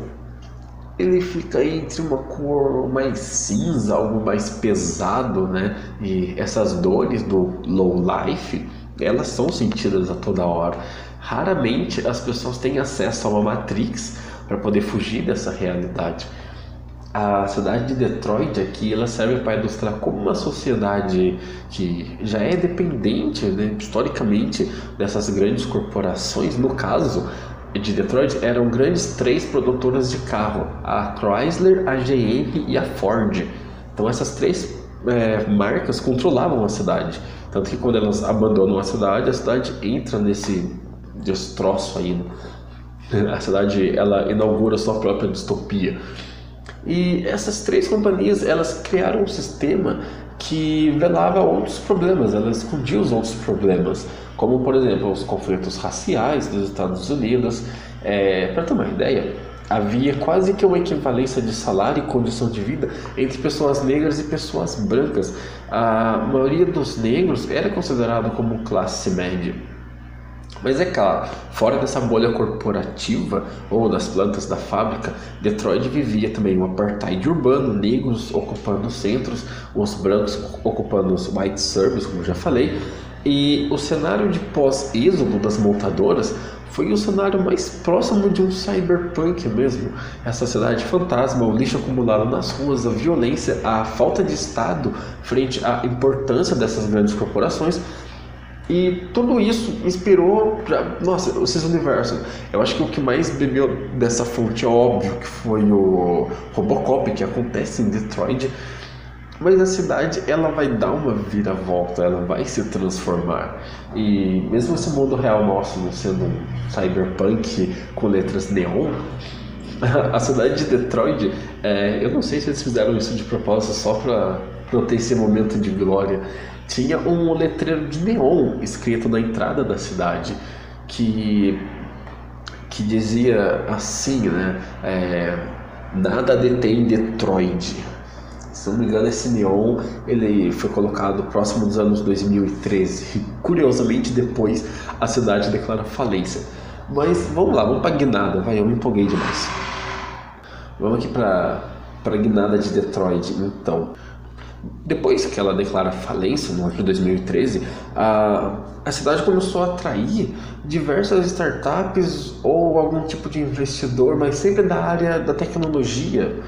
ele fica entre uma cor mais cinza, algo mais pesado, né? E essas dores do low life, elas são sentidas a toda hora. Raramente as pessoas têm acesso a uma Matrix para poder fugir dessa realidade. A cidade de Detroit aqui ela serve para ilustrar como uma sociedade que já é dependente, né, historicamente, dessas grandes corporações. No caso de Detroit, eram grandes três produtoras de carro: a Chrysler, a GM e a Ford. Então essas três é, marcas controlavam a cidade. Tanto que quando elas abandonam a cidade, a cidade entra nesse destroço. Né? A cidade ela inaugura sua própria distopia. E essas três companhias elas criaram um sistema que velava outros problemas, elas escondiam os outros problemas, como por exemplo os conflitos raciais dos Estados Unidos. É, Para ter uma ideia, havia quase que uma equivalência de salário e condição de vida entre pessoas negras e pessoas brancas. A maioria dos negros era considerado como classe média. Mas é claro, fora dessa bolha corporativa ou das plantas da fábrica, Detroit vivia também um apartheid urbano, negros ocupando centros, os brancos ocupando os white suburbs, como já falei, e o cenário de pós-êxodo das montadoras foi o cenário mais próximo de um cyberpunk mesmo. Essa cidade fantasma, o lixo acumulado nas ruas, a violência, a falta de Estado frente à importância dessas grandes corporações e tudo isso inspirou pra, nossa, esses universos. Eu acho que o que mais bebeu dessa fonte é óbvio que foi o Robocop que acontece em Detroit. Mas a cidade ela vai dar uma viravolta, ela vai se transformar. E mesmo esse mundo real nosso sendo um cyberpunk com letras neon, a cidade de Detroit, é, eu não sei se eles fizeram isso de propósito só para ter esse momento de glória tinha um letreiro de neon escrito na entrada da cidade que que dizia assim, né? É, nada detém Detroit. Se não me engano, esse neon ele foi colocado próximo dos anos 2013. Curiosamente, depois a cidade declara falência. Mas vamos lá, vamos para Guinada, vai, eu me empolguei demais. Vamos aqui para para Guinada de Detroit, então. Depois que ela declara falência, no ano de 2013, a, a cidade começou a atrair diversas startups ou algum tipo de investidor, mas sempre da área da tecnologia.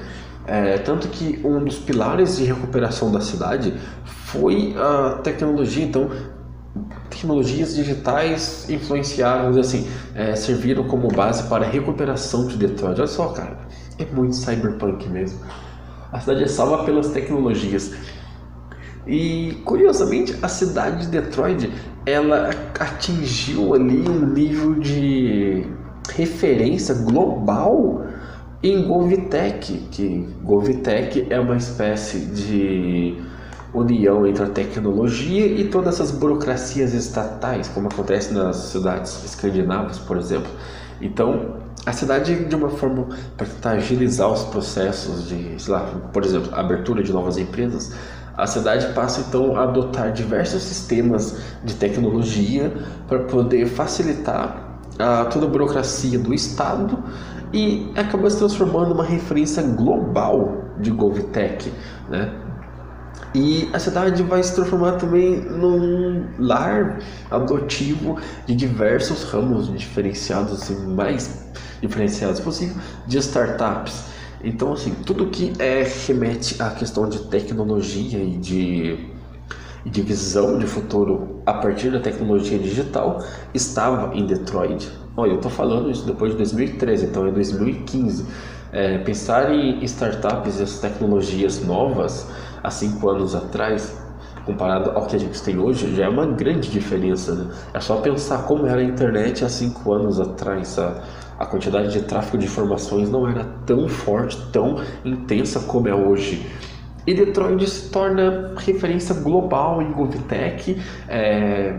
É, tanto que um dos pilares de recuperação da cidade foi a tecnologia. Então, tecnologias digitais influenciaram, assim, é, serviram como base para a recuperação de Detroit. Olha só, cara, é muito cyberpunk mesmo. A cidade é salva pelas tecnologias. E curiosamente, a cidade de Detroit, ela atingiu ali um nível de referência global em Govitech, que Govitech é uma espécie de união entre a tecnologia e todas essas burocracias estatais, como acontece nas cidades escandinavas, por exemplo. Então, a cidade, de uma forma para tentar agilizar os processos de, sei lá, por exemplo, abertura de novas empresas, a cidade passa então a adotar diversos sistemas de tecnologia para poder facilitar a, toda a burocracia do Estado e acabou se transformando uma referência global de GovTech, né? E a cidade vai se transformar também num lar adotivo de diversos ramos diferenciados e mais diferenciados possível de startups. Então, assim, tudo que é, remete à questão de tecnologia e de, de visão de futuro a partir da tecnologia digital estava em Detroit. Olha, eu estou falando isso depois de 2013, então é 2015. É, pensar em startups e as tecnologias novas há cinco anos atrás, comparado ao que a gente tem hoje, já é uma grande diferença. Né? É só pensar como era a internet há cinco anos atrás. A, a quantidade de tráfego de informações não era tão forte, tão intensa como é hoje. E Detroit se torna referência global em GovTech, é,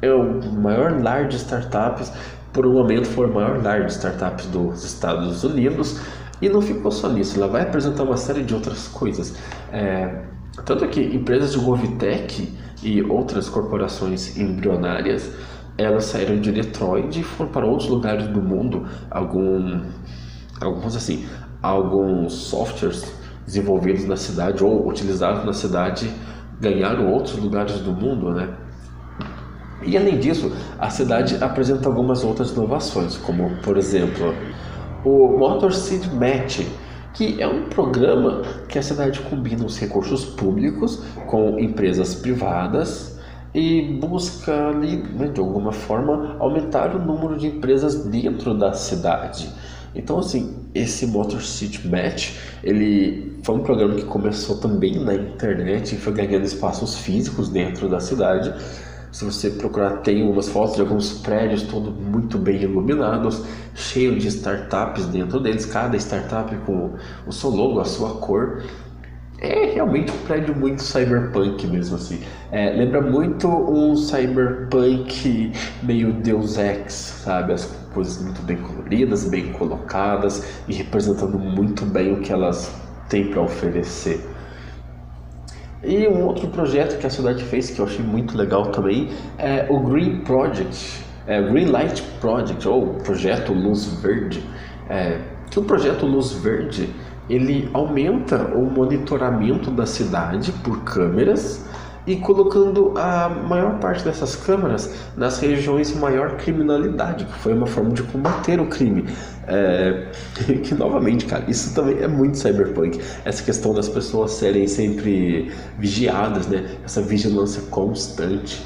é o maior lar de startups, por um momento foi o maior lar de startups dos Estados Unidos, e não ficou só nisso, ela vai apresentar uma série de outras coisas. É, tanto que empresas de GovTech e outras corporações embrionárias, elas saíram de Detroit e foram para outros lugares do mundo. Algum, alguns assim, alguns softwares desenvolvidos na cidade ou utilizados na cidade ganharam outros lugares do mundo, né? E além disso, a cidade apresenta algumas outras inovações, como por exemplo o Motor Seed Match, que é um programa que a cidade combina os recursos públicos com empresas privadas e busca ali, né, de alguma forma, aumentar o número de empresas dentro da cidade. Então, assim, esse Motor City Match, ele foi um programa que começou também na internet e foi ganhando espaços físicos dentro da cidade se você procurar, tem umas fotos de alguns prédios todos muito bem iluminados, cheio de startups dentro deles, cada startup com o seu logo, a sua cor. É realmente um prédio muito cyberpunk mesmo assim. É, lembra muito um cyberpunk meio Deus Ex, sabe? As coisas muito bem coloridas, bem colocadas e representando muito bem o que elas têm para oferecer. E um outro projeto que a cidade fez que eu achei muito legal também é o Green Project, é, Green Light Project ou Projeto Luz Verde. É, que o projeto Luz Verde ele aumenta o monitoramento da cidade por câmeras e colocando a maior parte dessas câmeras nas regiões de maior criminalidade, que foi uma forma de combater o crime. É... que novamente, cara, isso também é muito cyberpunk. Essa questão das pessoas serem sempre vigiadas, né? Essa vigilância constante.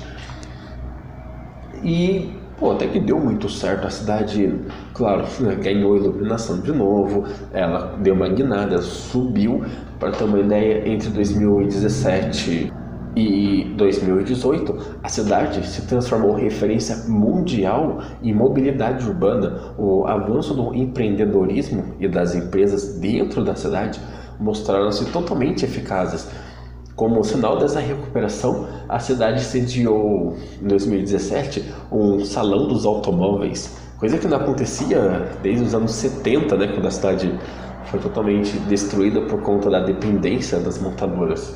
E Pô, até que deu muito certo. A cidade, claro, ganhou iluminação de novo. Ela deu uma guinada, subiu. Para ter uma ideia, entre 2017 e 2018, a cidade se transformou em referência mundial em mobilidade urbana. O avanço do empreendedorismo e das empresas dentro da cidade mostraram-se totalmente eficazes. Como sinal dessa recuperação, a cidade sediou em 2017 um salão dos automóveis, coisa que não acontecia desde os anos 70, né, quando a cidade foi totalmente destruída por conta da dependência das montadoras.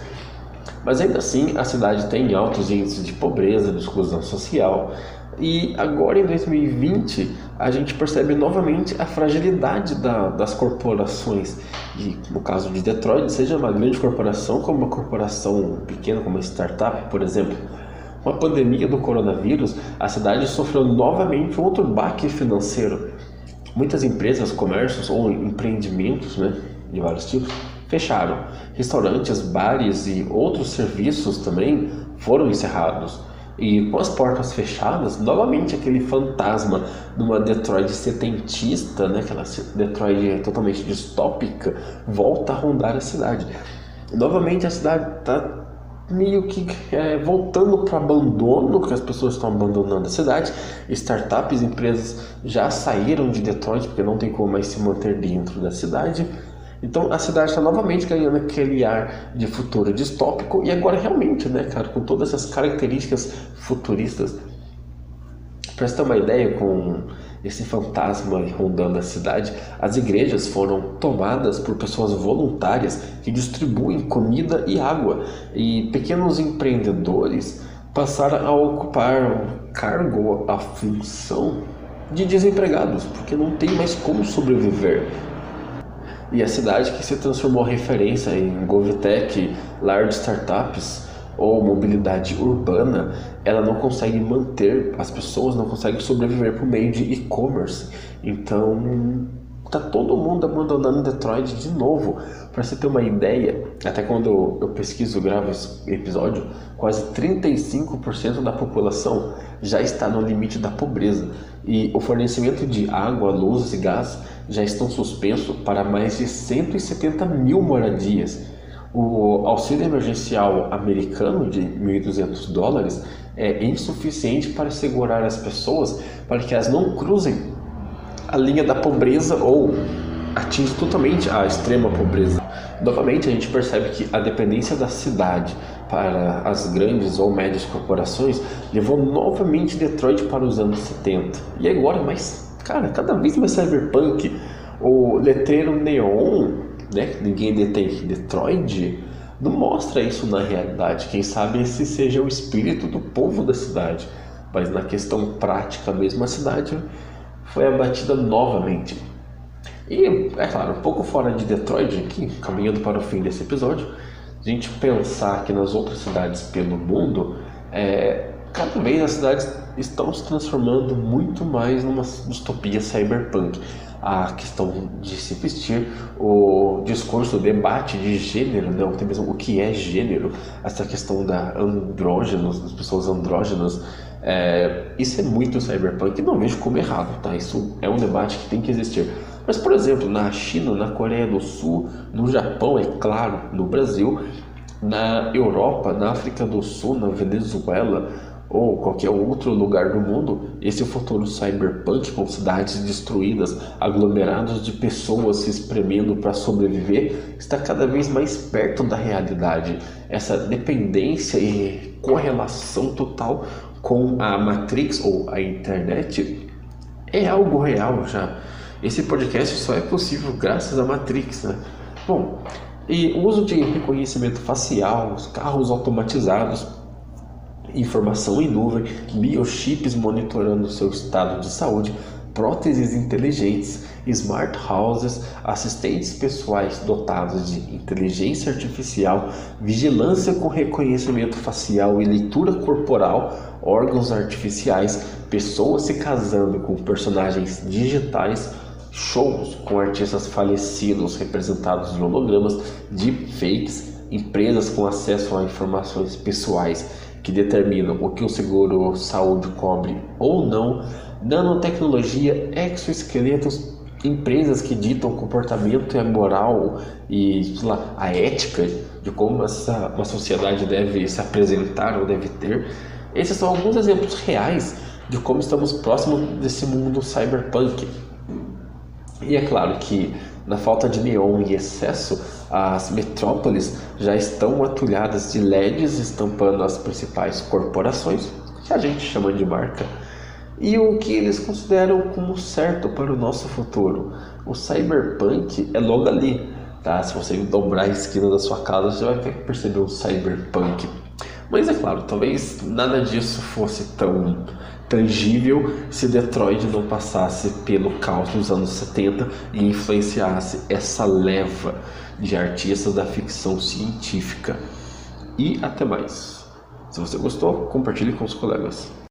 Mas ainda assim, a cidade tem altos índices de pobreza, de exclusão social. E agora em 2020, a gente percebe novamente a fragilidade da, das corporações. E no caso de Detroit, seja uma grande corporação como uma corporação pequena, como uma startup, por exemplo. Com a pandemia do coronavírus, a cidade sofreu novamente outro baque financeiro. Muitas empresas, comércios ou empreendimentos né, de vários tipos fecharam. Restaurantes, bares e outros serviços também foram encerrados. E com as portas fechadas, novamente aquele fantasma de uma Detroit setentista, né, aquela Detroit totalmente distópica, volta a rondar a cidade. Novamente a cidade está meio que é, voltando para abandono, que as pessoas estão abandonando a cidade. Startups, empresas já saíram de Detroit porque não tem como mais se manter dentro da cidade. Então a cidade está novamente ganhando aquele ar de futuro distópico e agora realmente, né, cara, com todas essas características futuristas. Para você ter uma ideia, com esse fantasma rondando a cidade, as igrejas foram tomadas por pessoas voluntárias que distribuem comida e água, e pequenos empreendedores passaram a ocupar o cargo, a função de desempregados, porque não tem mais como sobreviver. E a cidade que se transformou referência em GovTech, lar de startups, ou mobilidade urbana, ela não consegue manter, as pessoas não conseguem sobreviver por meio de e-commerce. Então, tá todo mundo abandonando Detroit de novo. Para você ter uma ideia, até quando eu pesquiso, gravo esse episódio, quase 35% da população já está no limite da pobreza e o fornecimento de água, luz e gás já estão suspensos para mais de 170 mil moradias. O auxílio emergencial americano de 1.200 dólares é insuficiente para segurar as pessoas para que elas não cruzem a linha da pobreza ou atinjam totalmente a extrema pobreza. Novamente, a gente percebe que a dependência da cidade para as grandes ou médias corporações levou novamente Detroit para os anos 70. E agora, mas, cara, cada vez mais cyberpunk, o letreiro neon né, ninguém detém Detroit, não mostra isso na realidade. Quem sabe esse seja o espírito do povo da cidade. Mas na questão prática mesmo, a cidade foi abatida novamente. E, é claro, um pouco fora de Detroit, aqui, caminhando para o fim desse episódio, a gente pensar que nas outras cidades pelo mundo, é, cada vez as cidades estão se transformando muito mais numa distopia cyberpunk a questão de se vestir, o discurso, o debate de gênero, né, até mesmo o que é gênero, essa questão da andrógenos, das pessoas andrógenas, é, isso é muito cyberpunk e não vejo como errado, tá? Isso é um debate que tem que existir. Mas, por exemplo, na China, na Coreia do Sul, no Japão, é claro, no Brasil, na Europa, na África do Sul, na Venezuela, ou qualquer outro lugar do mundo, esse futuro cyberpunk com cidades destruídas, aglomerados de pessoas se espremendo para sobreviver, está cada vez mais perto da realidade. Essa dependência e correlação total com a Matrix ou a internet é algo real já. Esse podcast só é possível graças à Matrix, né? Bom, e o uso de reconhecimento facial, os carros automatizados, informação em nuvem, biochips monitorando seu estado de saúde, próteses inteligentes, smart houses, assistentes pessoais dotados de inteligência artificial, vigilância com reconhecimento facial e leitura corporal, órgãos artificiais, pessoas se casando com personagens digitais, shows com artistas falecidos representados em hologramas, deepfakes, empresas com acesso a informações pessoais que determinam o que o seguro saúde cobre ou não, nanotecnologia, exoesqueletos, empresas que ditam o comportamento e a moral e lá, a ética de como essa, uma sociedade deve se apresentar ou deve ter. Esses são alguns exemplos reais de como estamos próximos desse mundo cyberpunk. E é claro que na falta de neon e excesso, as metrópoles já estão atulhadas de LEDs estampando as principais corporações, que a gente chama de marca. e o que eles consideram como certo para o nosso futuro. O cyberpunk é logo ali, tá? Se você dobrar a esquina da sua casa, você vai perceber o cyberpunk. Mas é claro, talvez nada disso fosse tão tangível se Detroit não passasse pelo caos dos anos 70 e influenciasse essa leva de artistas da ficção científica. E até mais. Se você gostou, compartilhe com os colegas.